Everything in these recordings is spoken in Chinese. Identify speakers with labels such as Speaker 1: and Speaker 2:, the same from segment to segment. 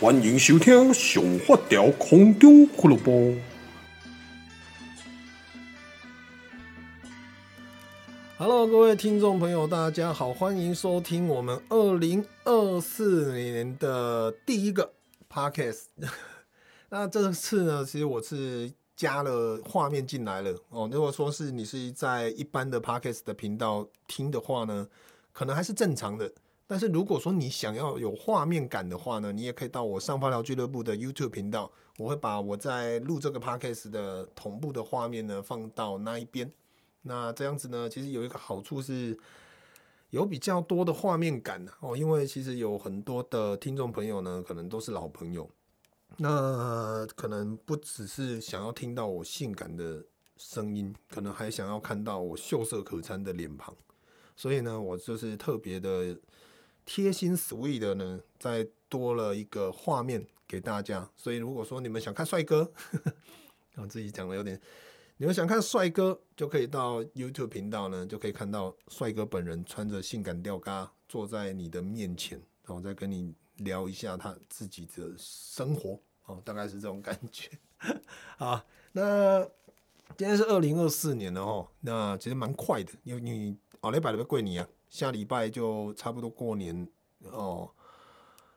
Speaker 1: 欢迎收听《上发条空中俱乐部》。Hello，各位听众朋友，大家好，欢迎收听我们二零二四年的第一个 Podcast。那这次呢，其实我是加了画面进来了哦。如果说是你是在一般的 Podcast 的频道听的话呢，可能还是正常的。但是如果说你想要有画面感的话呢，你也可以到我上发条俱乐部的 YouTube 频道，我会把我在录这个 Podcast 的同步的画面呢放到那一边。那这样子呢，其实有一个好处是，有比较多的画面感哦，因为其实有很多的听众朋友呢，可能都是老朋友，那可能不只是想要听到我性感的声音，可能还想要看到我秀色可餐的脸庞，所以呢，我就是特别的。贴心 sweet 的呢，再多了一个画面给大家，所以如果说你们想看帅哥，我自己讲的有点，你们想看帅哥，就可以到 YouTube 频道呢，就可以看到帅哥本人穿着性感吊嘎坐在你的面前，然后再跟你聊一下他自己的生活，哦，大概是这种感觉。好，那今天是二零二四年了哦，那其实蛮快的，因为你奥利百的贵你啊。下礼拜就差不多过年哦，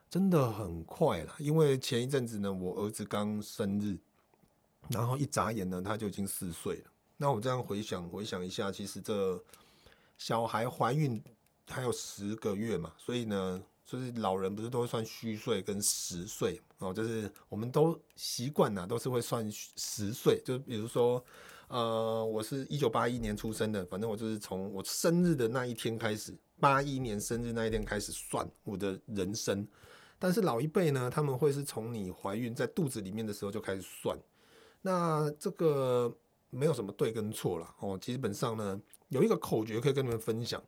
Speaker 1: 真的很快了。因为前一阵子呢，我儿子刚生日，然后一眨眼呢，他就已经四岁了。那我这样回想回想一下，其实这小孩怀孕还有十个月嘛，所以呢，就是老人不是都会算虚岁跟实岁哦，就是我们都习惯了，都是会算实岁，就比如说。呃，我是一九八一年出生的，反正我就是从我生日的那一天开始，八一年生日那一天开始算我的人生。但是老一辈呢，他们会是从你怀孕在肚子里面的时候就开始算。那这个没有什么对跟错了哦，基本上呢，有一个口诀可以跟你们分享，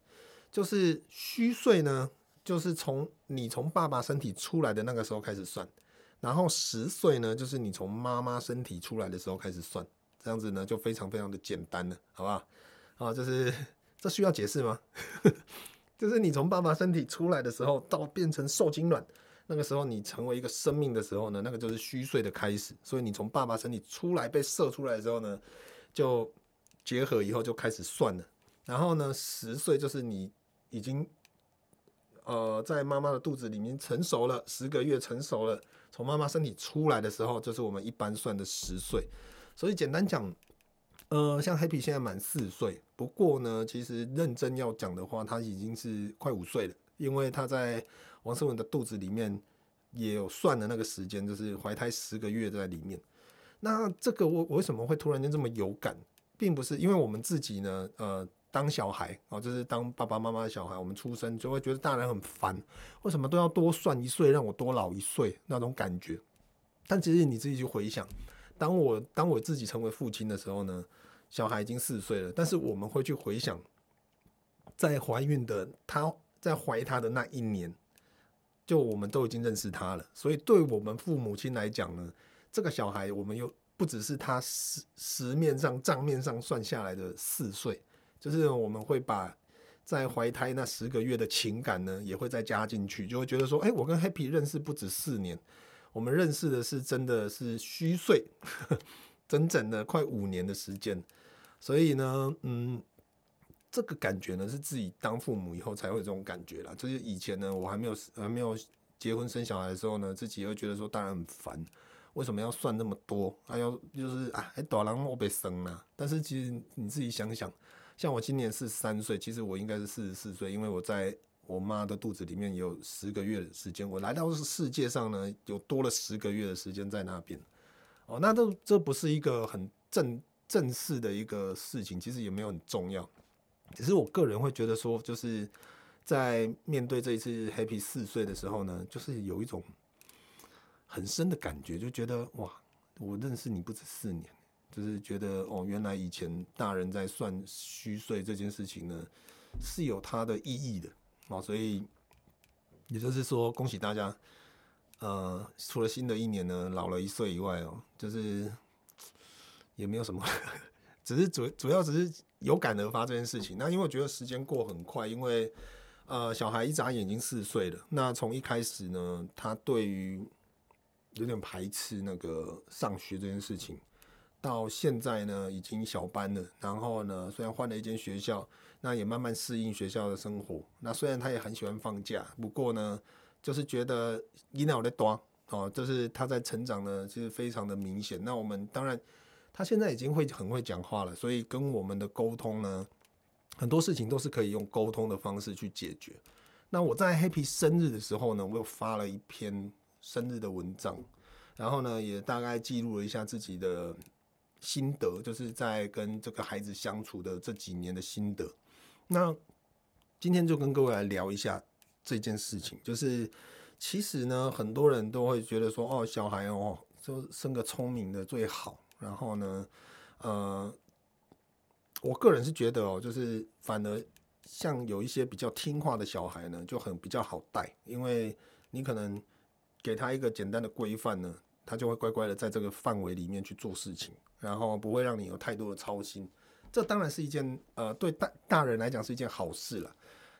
Speaker 1: 就是虚岁呢，就是从你从爸爸身体出来的那个时候开始算，然后实岁呢，就是你从妈妈身体出来的时候开始算。这样子呢，就非常非常的简单了，好不好？啊，就是这需要解释吗？就是你从爸爸身体出来的时候，到变成受精卵，那个时候你成为一个生命的时候呢，那个就是虚岁的开始。所以你从爸爸身体出来被射出来的时候呢，就结合以后就开始算了。然后呢，十岁就是你已经呃在妈妈的肚子里面成熟了，十个月成熟了，从妈妈身体出来的时候，就是我们一般算的十岁。所以简单讲，呃，像 Happy 现在满四岁，不过呢，其实认真要讲的话，他已经是快五岁了，因为他在王思文的肚子里面也有算的那个时间，就是怀胎十个月在里面。那这个我我为什么会突然间这么有感，并不是因为我们自己呢，呃，当小孩啊，就是当爸爸妈妈的小孩，我们出生就会觉得大人很烦，为什么都要多算一岁，让我多老一岁那种感觉。但其实你自己去回想。当我当我自己成为父亲的时候呢，小孩已经四岁了，但是我们会去回想，在怀孕的他在怀他的那一年，就我们都已经认识他了，所以对我们父母亲来讲呢，这个小孩我们又不只是他实实面上账面上算下来的四岁，就是我们会把在怀胎那十个月的情感呢，也会再加进去，就会觉得说，哎，我跟 Happy 认识不止四年。我们认识的是真的是虚岁，整整的快五年的时间，所以呢，嗯，这个感觉呢是自己当父母以后才会有这种感觉啦。就是以前呢，我还没有还没有结婚生小孩的时候呢，自己会觉得说当然很烦，为什么要算那么多？还要就是啊，还大人我被生了。但是其实你自己想想，像我今年是三岁，其实我应该是四十四岁，因为我在。我妈的肚子里面有十个月的时间，我来到世界上呢，有多了十个月的时间在那边。哦，那这这不是一个很正正式的一个事情，其实也没有很重要。只是我个人会觉得说，就是在面对这一次 Happy 四岁的时候呢，就是有一种很深的感觉，就觉得哇，我认识你不止四年，就是觉得哦，原来以前大人在算虚岁这件事情呢，是有它的意义的。哦，所以也就是说，恭喜大家，呃，除了新的一年呢，老了一岁以外哦，就是也没有什么，只是主主要只是有感而发这件事情。那因为我觉得时间过很快，因为呃，小孩一眨眼已经四岁了。那从一开始呢，他对于有点排斥那个上学这件事情。到现在呢，已经小班了。然后呢，虽然换了一间学校，那也慢慢适应学校的生活。那虽然他也很喜欢放假，不过呢，就是觉得一脑袋多哦，就是他在成长呢，其实非常的明显。那我们当然，他现在已经会很会讲话了，所以跟我们的沟通呢，很多事情都是可以用沟通的方式去解决。那我在 Happy 生日的时候呢，我又发了一篇生日的文章，然后呢，也大概记录了一下自己的。心得就是在跟这个孩子相处的这几年的心得。那今天就跟各位来聊一下这件事情。就是其实呢，很多人都会觉得说，哦，小孩哦，就生个聪明的最好。然后呢，呃，我个人是觉得哦，就是反而像有一些比较听话的小孩呢，就很比较好带，因为你可能给他一个简单的规范呢，他就会乖乖的在这个范围里面去做事情。然后不会让你有太多的操心，这当然是一件呃对大大人来讲是一件好事了。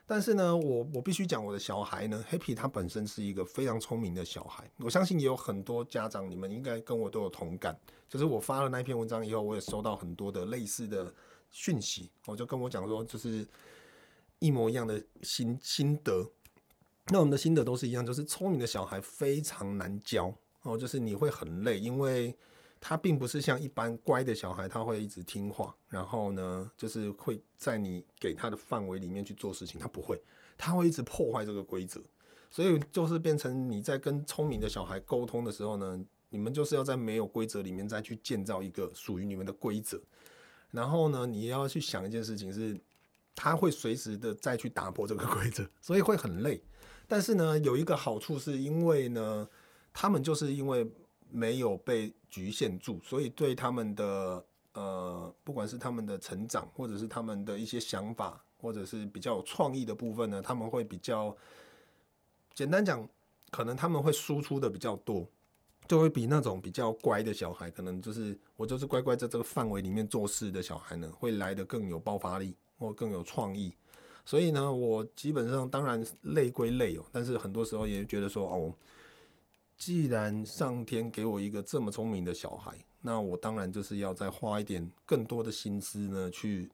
Speaker 1: 但是呢，我我必须讲我的小孩呢，Happy 他本身是一个非常聪明的小孩。我相信也有很多家长，你们应该跟我都有同感。就是我发了那篇文章以后，我也收到很多的类似的讯息，我就跟我讲说，就是一模一样的心心得。那我们的心得都是一样，就是聪明的小孩非常难教哦，就是你会很累，因为。他并不是像一般乖的小孩，他会一直听话，然后呢，就是会在你给他的范围里面去做事情。他不会，他会一直破坏这个规则。所以就是变成你在跟聪明的小孩沟通的时候呢，你们就是要在没有规则里面再去建造一个属于你们的规则。然后呢，你要去想一件事情是，他会随时的再去打破这个规则，所以会很累。但是呢，有一个好处是因为呢，他们就是因为。没有被局限住，所以对他们的呃，不管是他们的成长，或者是他们的一些想法，或者是比较有创意的部分呢，他们会比较简单讲，可能他们会输出的比较多，就会比那种比较乖的小孩，可能就是我就是乖乖在这个范围里面做事的小孩呢，会来得更有爆发力或更有创意。所以呢，我基本上当然累归累哦，但是很多时候也觉得说哦。既然上天给我一个这么聪明的小孩，那我当然就是要再花一点更多的心思呢，去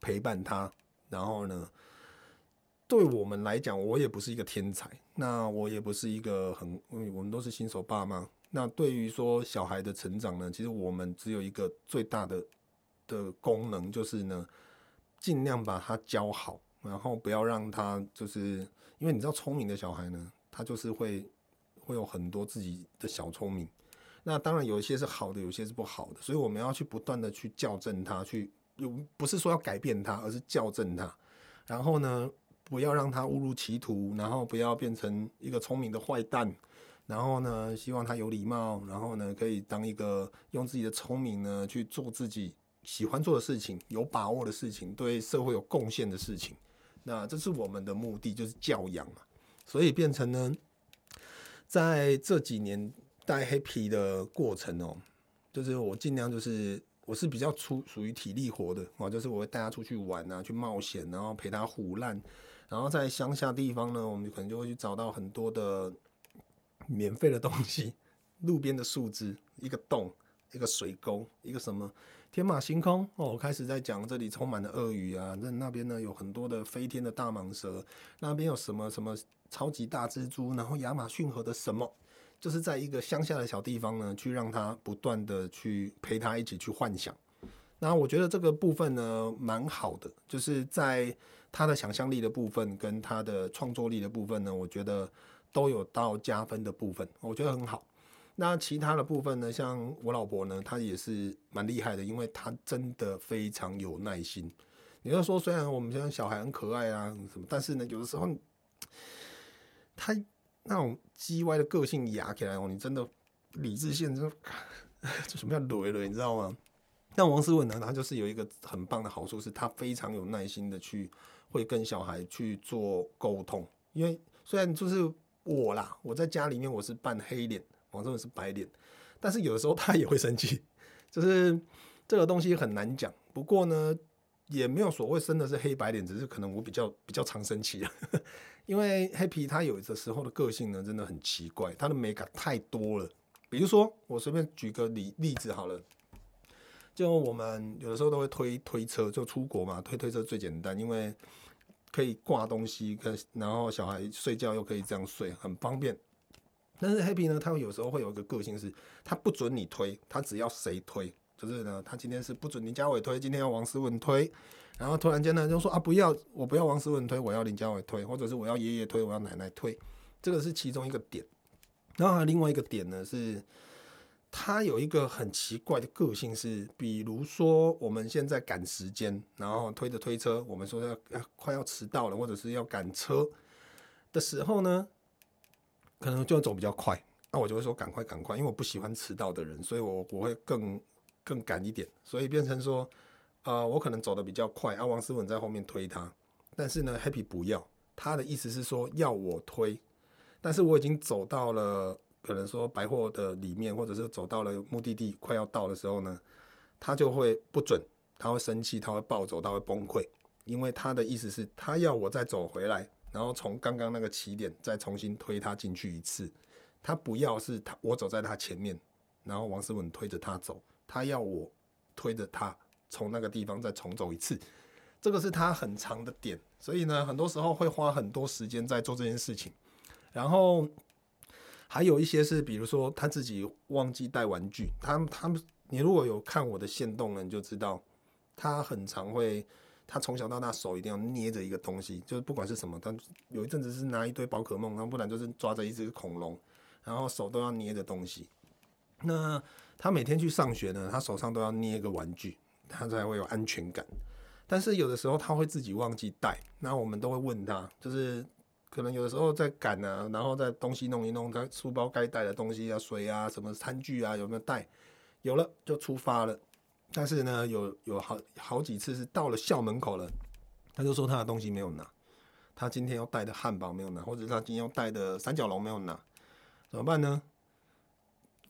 Speaker 1: 陪伴他。然后呢，对我们来讲，我也不是一个天才，那我也不是一个很，我们都是新手爸妈。那对于说小孩的成长呢，其实我们只有一个最大的的功能，就是呢，尽量把他教好，然后不要让他就是，因为你知道，聪明的小孩呢，他就是会。会有很多自己的小聪明，那当然有一些是好的，有些是不好的，所以我们要去不断的去校正它，去又不是说要改变它，而是校正它。然后呢，不要让他误入歧途，然后不要变成一个聪明的坏蛋。然后呢，希望他有礼貌，然后呢，可以当一个用自己的聪明呢去做自己喜欢做的事情，有把握的事情，对社会有贡献的事情。那这是我们的目的，就是教养嘛。所以变成呢。在这几年带 Happy 的过程哦，就是我尽量就是我是比较出属于体力活的哦，就是我会带他出去玩啊，去冒险，然后陪他胡烂，然后在乡下地方呢，我们可能就会去找到很多的免费的东西，路边的树枝，一个洞，一个水沟，一个什么天马行空哦，我开始在讲这里充满了鳄鱼啊，那那边呢有很多的飞天的大蟒蛇，那边有什么什么。超级大蜘蛛，然后亚马逊河的什么，就是在一个乡下的小地方呢，去让他不断的去陪他一起去幻想。那我觉得这个部分呢，蛮好的，就是在他的想象力的部分跟他的创作力的部分呢，我觉得都有到加分的部分，我觉得很好。那其他的部分呢，像我老婆呢，她也是蛮厉害的，因为他真的非常有耐心。你要说，虽然我们现在小孩很可爱啊什么，但是呢，有的时候。他那种叽歪的个性压起来哦，你真的理智线就就什么叫雷了，你知道吗？但王思文呢，他就是有一个很棒的好处，是他非常有耐心的去会跟小孩去做沟通。因为虽然就是我啦，我在家里面我是扮黑脸，王思文是白脸，但是有的时候他也会生气，就是这个东西很难讲。不过呢，也没有所谓生的是黑白脸，只是可能我比较比较常生气啊。因为黑皮他有的时候的个性呢，真的很奇怪，他的美感太多了。比如说，我随便举个例例子好了，就我们有的时候都会推推车，就出国嘛，推推车最简单，因为可以挂东西，跟然后小孩睡觉又可以这样睡，很方便。但是 Happy 呢，他有时候会有一个个性是，他不准你推，他只要谁推，就是呢，他今天是不准林家伟推，今天要王思文推。然后突然间呢，就说啊，不要，我不要王思文推，我要林家伟推，或者是我要爷爷推，我要奶奶推，这个是其中一个点。然后还有另外一个点呢，是他有一个很奇怪的个性，是比如说我们现在赶时间，然后推着推车，我们说要要快要迟到了，或者是要赶车的时候呢，可能就走比较快，那我就会说赶快赶快，因为我不喜欢迟到的人，所以我我会更更赶一点，所以变成说。呃，我可能走的比较快，啊，王思文在后面推他，但是呢，Happy 不要，他的意思是说要我推，但是我已经走到了可能说百货的里面，或者是走到了目的地快要到的时候呢，他就会不准，他会生气，他会暴走，他会崩溃，因为他的意思是，他要我再走回来，然后从刚刚那个起点再重新推他进去一次，他不要是他我走在他前面，然后王思文推着他走，他要我推着他。从那个地方再重走一次，这个是他很长的点，所以呢，很多时候会花很多时间在做这件事情。然后还有一些是，比如说他自己忘记带玩具，他他们你如果有看我的线动呢，你就知道他很常会，他从小到大手一定要捏着一个东西，就是不管是什么，他有一阵子是拿一堆宝可梦，然后不然就是抓着一只恐龙，然后手都要捏着东西。那他每天去上学呢，他手上都要捏一个玩具。他才会有安全感，但是有的时候他会自己忘记带，那我们都会问他，就是可能有的时候在赶啊，然后在东西弄一弄，他书包该带的东西啊，水啊，什么餐具啊，有没有带？有了就出发了。但是呢，有有好好几次是到了校门口了，他就说他的东西没有拿，他今天要带的汉堡没有拿，或者他今天要带的三角龙没有拿，怎么办呢？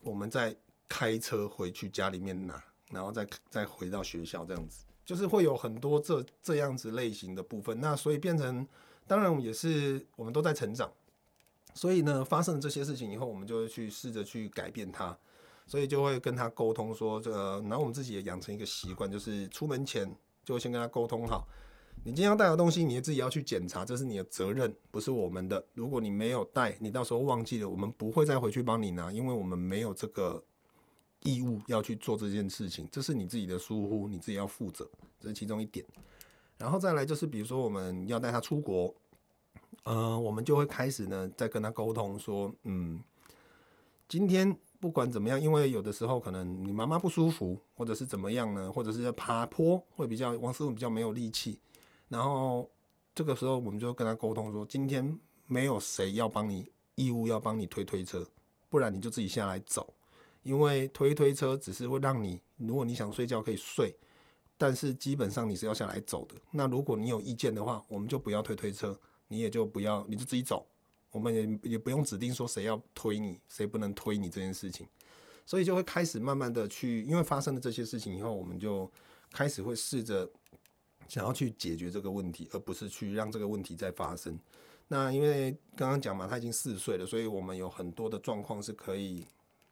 Speaker 1: 我们再开车回去家里面拿。然后再再回到学校，这样子就是会有很多这这样子类型的部分。那所以变成，当然也是我们都在成长。所以呢，发生了这些事情以后，我们就会去试着去改变它。所以就会跟他沟通说，这个，然后我们自己也养成一个习惯，就是出门前就先跟他沟通好，你今天要带的东西，你自己要去检查，这是你的责任，不是我们的。如果你没有带，你到时候忘记了，我们不会再回去帮你拿，因为我们没有这个。义务要去做这件事情，这是你自己的疏忽，你自己要负责，这是其中一点。然后再来就是，比如说我们要带他出国，呃，我们就会开始呢，再跟他沟通说，嗯，今天不管怎么样，因为有的时候可能你妈妈不舒服，或者是怎么样呢，或者是爬坡会比较王思文比较没有力气，然后这个时候我们就跟他沟通说，今天没有谁要帮你义务要帮你推推车，不然你就自己下来走。因为推推车只是会让你，如果你想睡觉可以睡，但是基本上你是要下来走的。那如果你有意见的话，我们就不要推推车，你也就不要，你就自己走。我们也也不用指定说谁要推你，谁不能推你这件事情。所以就会开始慢慢的去，因为发生了这些事情以后，我们就开始会试着想要去解决这个问题，而不是去让这个问题再发生。那因为刚刚讲嘛，他已经四岁了，所以我们有很多的状况是可以。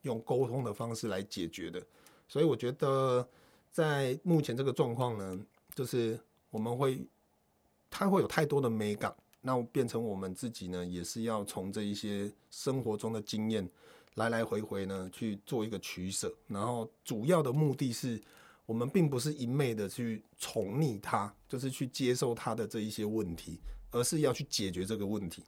Speaker 1: 用沟通的方式来解决的，所以我觉得在目前这个状况呢，就是我们会，他会有太多的美感，那变成我们自己呢，也是要从这一些生活中的经验来来回回呢去做一个取舍，然后主要的目的是我们并不是一昧的去宠溺他，就是去接受他的这一些问题，而是要去解决这个问题。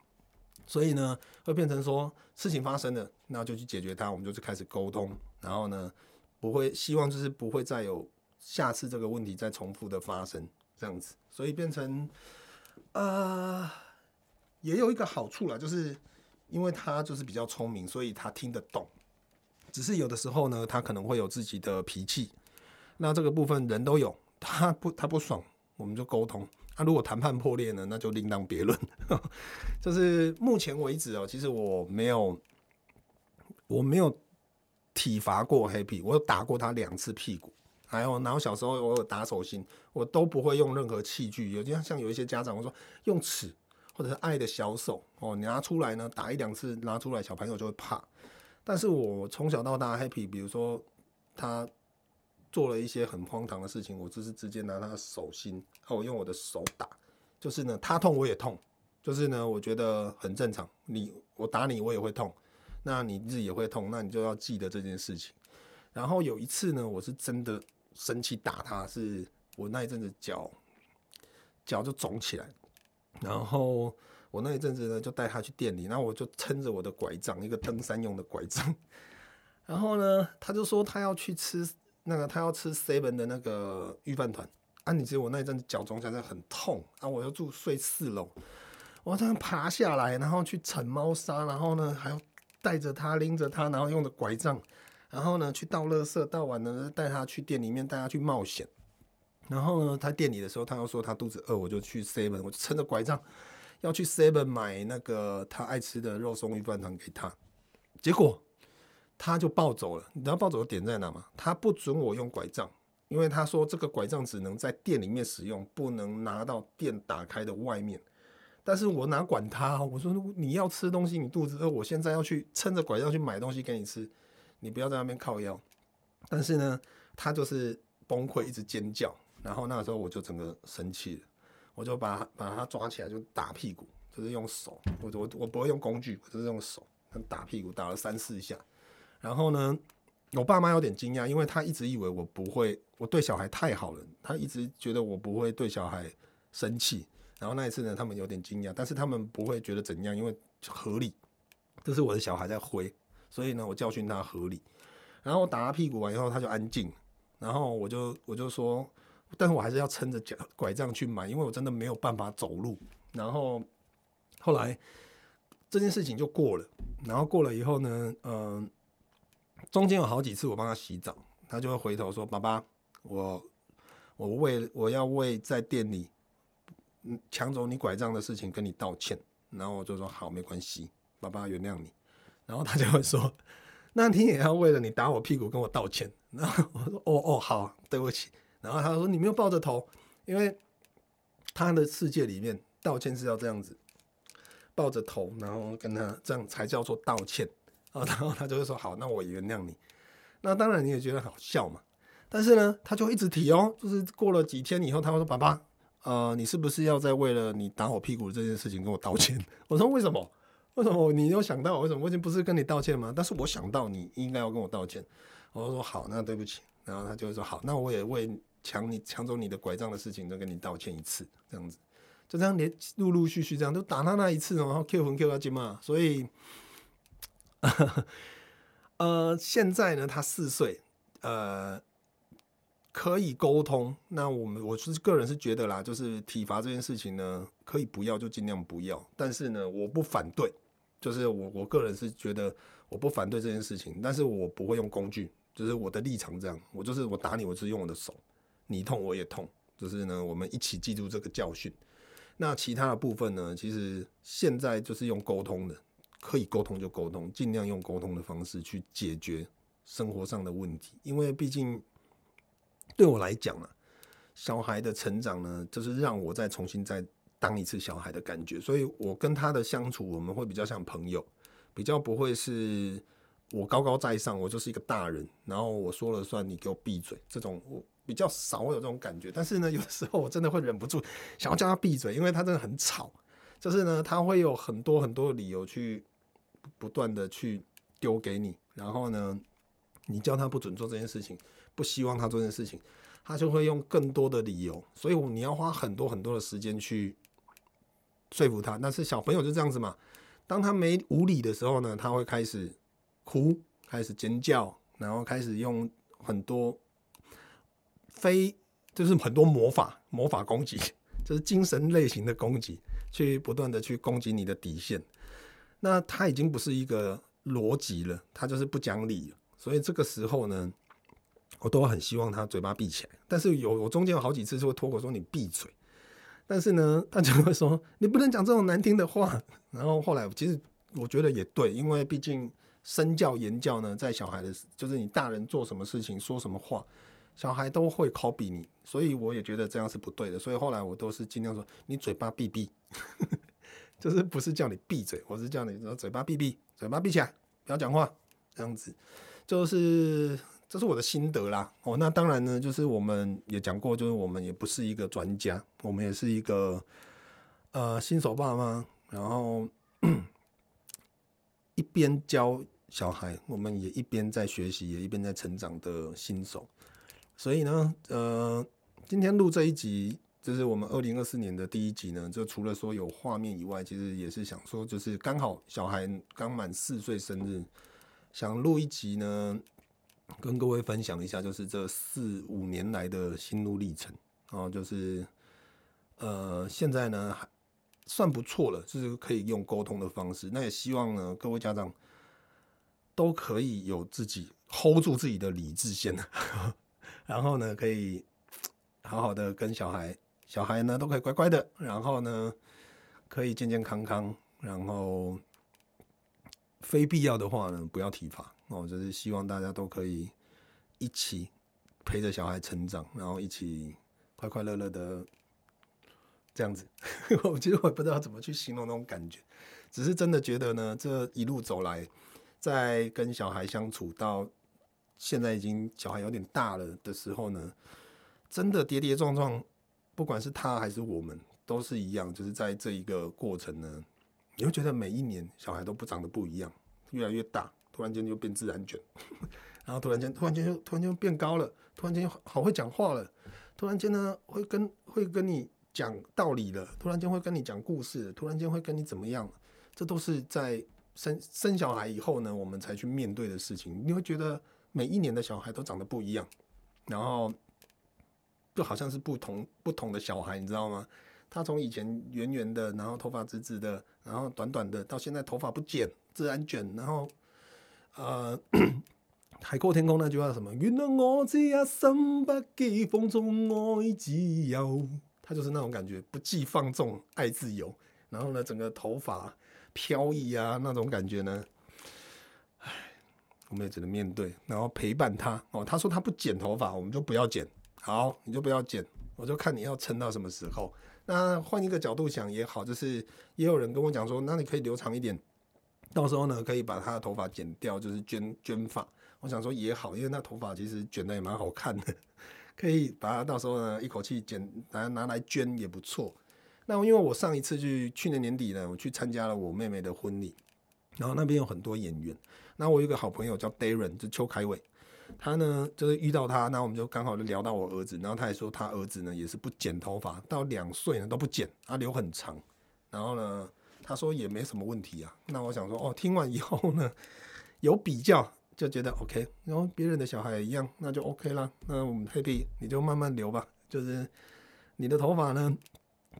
Speaker 1: 所以呢，会变成说事情发生了，那就去解决它。我们就是开始沟通，然后呢，不会希望就是不会再有下次这个问题再重复的发生这样子。所以变成，呃，也有一个好处啦，就是因为他就是比较聪明，所以他听得懂。只是有的时候呢，他可能会有自己的脾气。那这个部分人都有，他不他不爽，我们就沟通。那、啊、如果谈判破裂呢？那就另当别论。就是目前为止哦，其实我没有，我没有体罚过黑皮，我有打过他两次屁股还有然后小时候我有打手心，我都不会用任何器具，有像像有一些家长会说用尺或者是爱的小手哦，你拿出来呢打一两次拿出来，小朋友就会怕。但是我从小到大 happy，比如说他做了一些很荒唐的事情，我就是直接拿他的手心，我用我的手打，就是呢他痛我也痛，就是呢我觉得很正常，你我打你我也会痛，那你自己也会痛，那你就要记得这件事情。然后有一次呢，我是真的生气打他，是我那一阵子脚脚就肿起来，然后我那一阵子呢就带他去店里，然后我就撑着我的拐杖，一个登山用的拐杖，然后呢他就说他要去吃那个他要吃 seven 的那个御饭团啊，你知道我那一阵子脚肿起来很痛啊，我要住睡四楼，我这样爬下来，然后去铲猫砂，然后呢还要带着他拎着他，然后用的拐杖。然后呢，去倒垃圾，倒完呢带他去店里面，带他去冒险。然后呢，他店里的时候，他又说他肚子饿，我就去 seven，我就撑着拐杖要去 seven 买那个他爱吃的肉松鱼饭团给他。结果他就暴走了，你知道暴走的点在哪吗？他不准我用拐杖，因为他说这个拐杖只能在店里面使用，不能拿到店打开的外面。但是我哪管他？我说你要吃东西，你肚子饿，我现在要去撑着拐杖去买东西给你吃。你不要在那边靠腰，但是呢，他就是崩溃，一直尖叫。然后那个时候我就整个生气了，我就把把他抓起来就打屁股，就是用手，我我我不会用工具，我就是用手打屁股，打了三四下。然后呢，我爸妈有点惊讶，因为他一直以为我不会，我对小孩太好了，他一直觉得我不会对小孩生气。然后那一次呢，他们有点惊讶，但是他们不会觉得怎样，因为合理，这是我的小孩在挥。所以呢，我教训他合理，然后我打他屁股完以后，他就安静。然后我就我就说，但是我还是要撑着脚拐杖去买，因为我真的没有办法走路。然后后来这件事情就过了。然后过了以后呢，嗯、中间有好几次我帮他洗澡，他就会回头说：“爸爸，我我为我要为在店里抢走你拐杖的事情跟你道歉。”然后我就说：“好，没关系，爸爸原谅你。”然后他就会说：“那你也要为了你打我屁股跟我道歉。”然后我说：“哦哦，好，对不起。”然后他说：“你没有抱着头，因为他的世界里面道歉是要这样子，抱着头，然后跟他这样才叫做道歉啊。”然后他就会说：“好，那我原谅你。”那当然你也觉得好笑嘛。但是呢，他就一直提哦，就是过了几天以后，他会说：“爸爸，呃，你是不是要再为了你打我屁股这件事情跟我道歉？” 我说：“为什么？”为什么你有想到？为什么我已经不是跟你道歉吗？但是我想到你应该要跟我道歉。我说好，那对不起。然后他就会说好，那我也为抢你抢走你的拐杖的事情都跟你道歉一次，这样子，就这样连陆陆续续这样都打他那一次，然后 Q 分 Q 到金嘛。所以，呃，现在呢，他四岁，呃，可以沟通。那我们我是个人是觉得啦，就是体罚这件事情呢，可以不要就尽量不要。但是呢，我不反对。就是我我个人是觉得我不反对这件事情，但是我不会用工具，就是我的立场这样，我就是我打你，我是用我的手，你痛我也痛，就是呢，我们一起记住这个教训。那其他的部分呢，其实现在就是用沟通的，可以沟通就沟通，尽量用沟通的方式去解决生活上的问题，因为毕竟对我来讲啊，小孩的成长呢，就是让我再重新再。当一次小孩的感觉，所以我跟他的相处，我们会比较像朋友，比较不会是我高高在上，我就是一个大人，然后我说了算，你给我闭嘴，这种我比较少有这种感觉。但是呢，有的时候我真的会忍不住想要叫他闭嘴，因为他真的很吵，就是呢，他会有很多很多的理由去不断的去丢给你，然后呢，你叫他不准做这件事情，不希望他做这件事情，他就会用更多的理由，所以你要花很多很多的时间去。说服他，但是小朋友就这样子嘛。当他没无理的时候呢，他会开始哭，开始尖叫，然后开始用很多非就是很多魔法魔法攻击，就是精神类型的攻击，去不断的去攻击你的底线。那他已经不是一个逻辑了，他就是不讲理。所以这个时候呢，我都很希望他嘴巴闭起来。但是有我中间有好几次就会脱口说：“你闭嘴。”但是呢，他就会说你不能讲这种难听的话。然后后来，其实我觉得也对，因为毕竟身教言教呢，在小孩的，就是你大人做什么事情、说什么话，小孩都会 copy 你，所以我也觉得这样是不对的。所以后来我都是尽量说，你嘴巴闭闭，就是不是叫你闭嘴，我是叫你说嘴巴闭闭，嘴巴闭起来，不要讲话，这样子，就是这是我的心得啦。哦，那当然呢，就是我们也讲过，就是我们也不是一个专家，我们也是一个呃新手爸妈，然后一边教小孩，我们也一边在学习，也一边在成长的新手。所以呢，呃，今天录这一集，就是我们二零二四年的第一集呢。就除了说有画面以外，其实也是想说，就是刚好小孩刚满四岁生日，想录一集呢，跟各位分享一下，就是这四五年来的心路历程。啊，就是呃，现在呢还算不错了，就是可以用沟通的方式。那也希望呢，各位家长都可以有自己 hold 住自己的理智线。然后呢，可以好好的跟小孩，小孩呢都可以乖乖的，然后呢可以健健康康，然后非必要的话呢不要体罚哦，就是希望大家都可以一起陪着小孩成长，然后一起快快乐乐的这样子。我其实我也不知道怎么去形容那种感觉，只是真的觉得呢，这一路走来，在跟小孩相处到。现在已经小孩有点大了的时候呢，真的跌跌撞撞，不管是他还是我们，都是一样。就是在这一个过程呢，你会觉得每一年小孩都不长得不一样，越来越大，突然间就变自然卷，然后突然间突然间就突然间变高了，突然间好会讲话了，突然间呢会跟会跟你讲道理了，突然间会跟你讲故事，突然间会跟你怎么样？这都是在生生小孩以后呢，我们才去面对的事情。你会觉得。每一年的小孩都长得不一样，然后就好像是不同不同的小孩，你知道吗？他从以前圆圆的，然后头发直直的，然后短短的，到现在头发不剪，自然卷，然后呃，海阔天空那句话什么？原来我这一生不羁放纵爱自由，他就是那种感觉，不羁放纵爱自由，然后呢，整个头发飘逸啊，那种感觉呢。唉我们也只能面对，然后陪伴他哦。他说他不剪头发，我们就不要剪。好，你就不要剪，我就看你要撑到什么时候。那换一个角度想也好，就是也有人跟我讲说，那你可以留长一点，到时候呢可以把他的头发剪掉，就是卷卷发。我想说也好，因为那头发其实卷的也蛮好看的，可以把它到时候呢一口气剪，拿拿来捐也不错。那因为我上一次去去年年底呢，我去参加了我妹妹的婚礼。然后那边有很多演员，那我有个好朋友叫 Darren，就邱凯伟，他呢就是遇到他，那我们就刚好就聊到我儿子，然后他也说他儿子呢也是不剪头发，到两岁呢都不剪，他留很长，然后呢他说也没什么问题啊，那我想说哦，听完以后呢有比较就觉得 OK，然后别人的小孩也一样，那就 OK 啦，那我们佩佩你就慢慢留吧，就是你的头发呢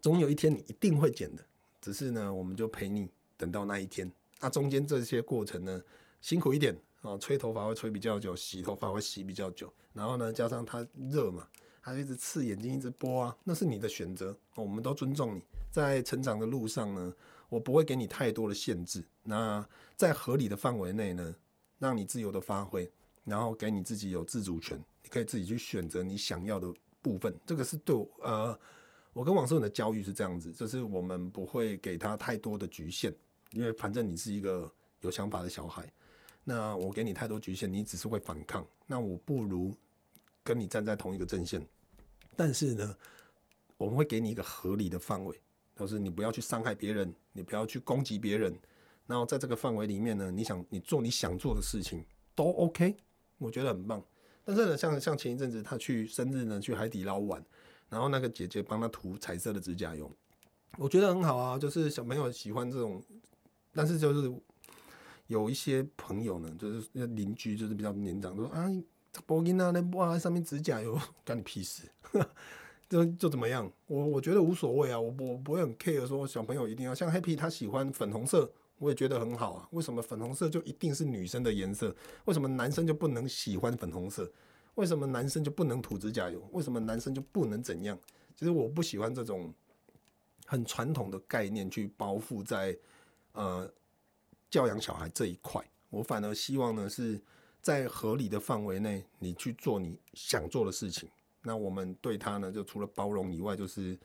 Speaker 1: 总有一天你一定会剪的，只是呢我们就陪你等到那一天。那中间这些过程呢，辛苦一点啊，吹头发会吹比较久，洗头发会洗比较久，然后呢，加上它热嘛，它一直刺眼睛，一直播啊，那是你的选择，我们都尊重你。在成长的路上呢，我不会给你太多的限制，那在合理的范围内呢，让你自由的发挥，然后给你自己有自主权，你可以自己去选择你想要的部分。这个是对我，呃，我跟王思文的教育是这样子，就是我们不会给他太多的局限。因为反正你是一个有想法的小孩，那我给你太多局限，你只是会反抗。那我不如跟你站在同一个阵线，但是呢，我们会给你一个合理的范围，就是你不要去伤害别人，你不要去攻击别人。然后在这个范围里面呢，你想你做你想做的事情都 OK，我觉得很棒。但是呢，像像前一阵子他去生日呢，去海底捞玩，然后那个姐姐帮他涂彩色的指甲油，我觉得很好啊，就是小朋友喜欢这种。但是就是有一些朋友呢，就是邻居，就是比较年长，说啊，波音啊，那哇上面指甲油，干你屁事，就就怎么样？我我觉得无所谓啊，我我不会很 care 说小朋友一定要像 Happy 他喜欢粉红色，我也觉得很好啊。为什么粉红色就一定是女生的颜色？为什么男生就不能喜欢粉红色？为什么男生就不能涂指甲油？为什么男生就不能怎样？其实我不喜欢这种很传统的概念去包覆在。呃，教养小孩这一块，我反而希望呢是在合理的范围内，你去做你想做的事情。那我们对他呢，就除了包容以外，就是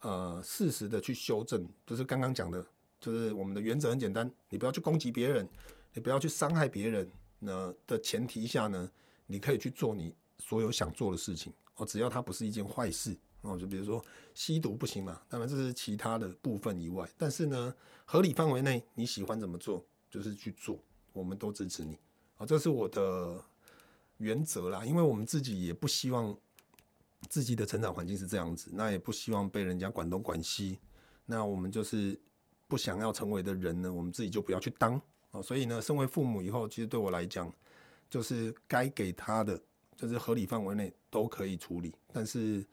Speaker 1: 呃适时的去修正，就是刚刚讲的，就是我们的原则很简单，你不要去攻击别人，你不要去伤害别人。那的前提下呢，你可以去做你所有想做的事情哦，只要它不是一件坏事哦。就比如说吸毒不行嘛，当然这是其他的部分以外，但是呢，合理范围内你喜欢怎么做就是去做，我们都支持你啊，这是我的原则啦，因为我们自己也不希望。自己的成长环境是这样子，那也不希望被人家管东管西。那我们就是不想要成为的人呢，我们自己就不要去当哦。所以呢，身为父母以后，其实对我来讲，就是该给他的，就是合理范围内都可以处理。但是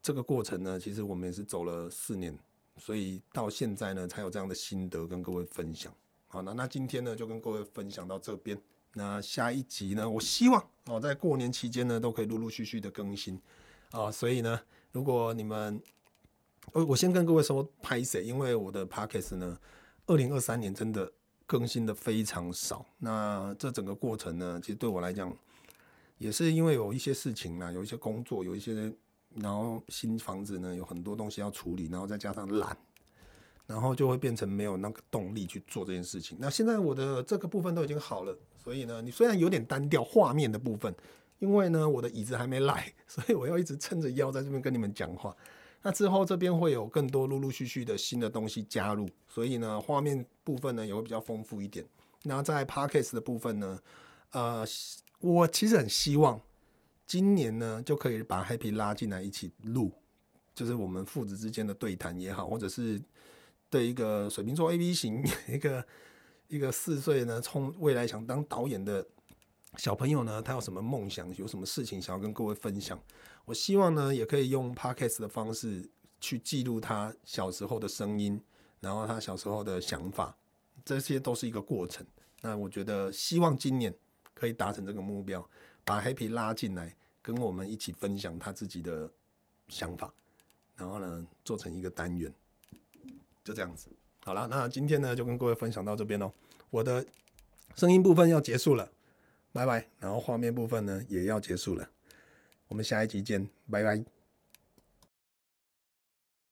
Speaker 1: 这个过程呢，其实我们也是走了四年，所以到现在呢，才有这样的心得跟各位分享。好，那那今天呢，就跟各位分享到这边。那下一集呢，我希望哦，在过年期间呢，都可以陆陆续续的更新啊。所以呢，如果你们，我我先跟各位说拍谁，因为我的 Podcast 呢，二零二三年真的更新的非常少。那这整个过程呢，其实对我来讲，也是因为有一些事情啦，有一些工作，有一些，然后新房子呢，有很多东西要处理，然后再加上懒。然后就会变成没有那个动力去做这件事情。那现在我的这个部分都已经好了，所以呢，你虽然有点单调画面的部分，因为呢我的椅子还没来，所以我要一直撑着腰在这边跟你们讲话。那之后这边会有更多陆陆续续的新的东西加入，所以呢画面部分呢也会比较丰富一点。那在 Podcast 的部分呢，呃，我其实很希望今年呢就可以把 Happy 拉进来一起录，就是我们父子之间的对谈也好，或者是。对一个水瓶座 A B 型，一个一个四岁呢，从未来想当导演的小朋友呢，他有什么梦想，有什么事情想要跟各位分享？我希望呢，也可以用 Podcast 的方式去记录他小时候的声音，然后他小时候的想法，这些都是一个过程。那我觉得，希望今年可以达成这个目标，把 Happy 拉进来，跟我们一起分享他自己的想法，然后呢，做成一个单元。就这样子，好了，那今天呢就跟各位分享到这边喽。我的声音部分要结束了，拜拜。然后画面部分呢也要结束了，我们下一集见，拜拜。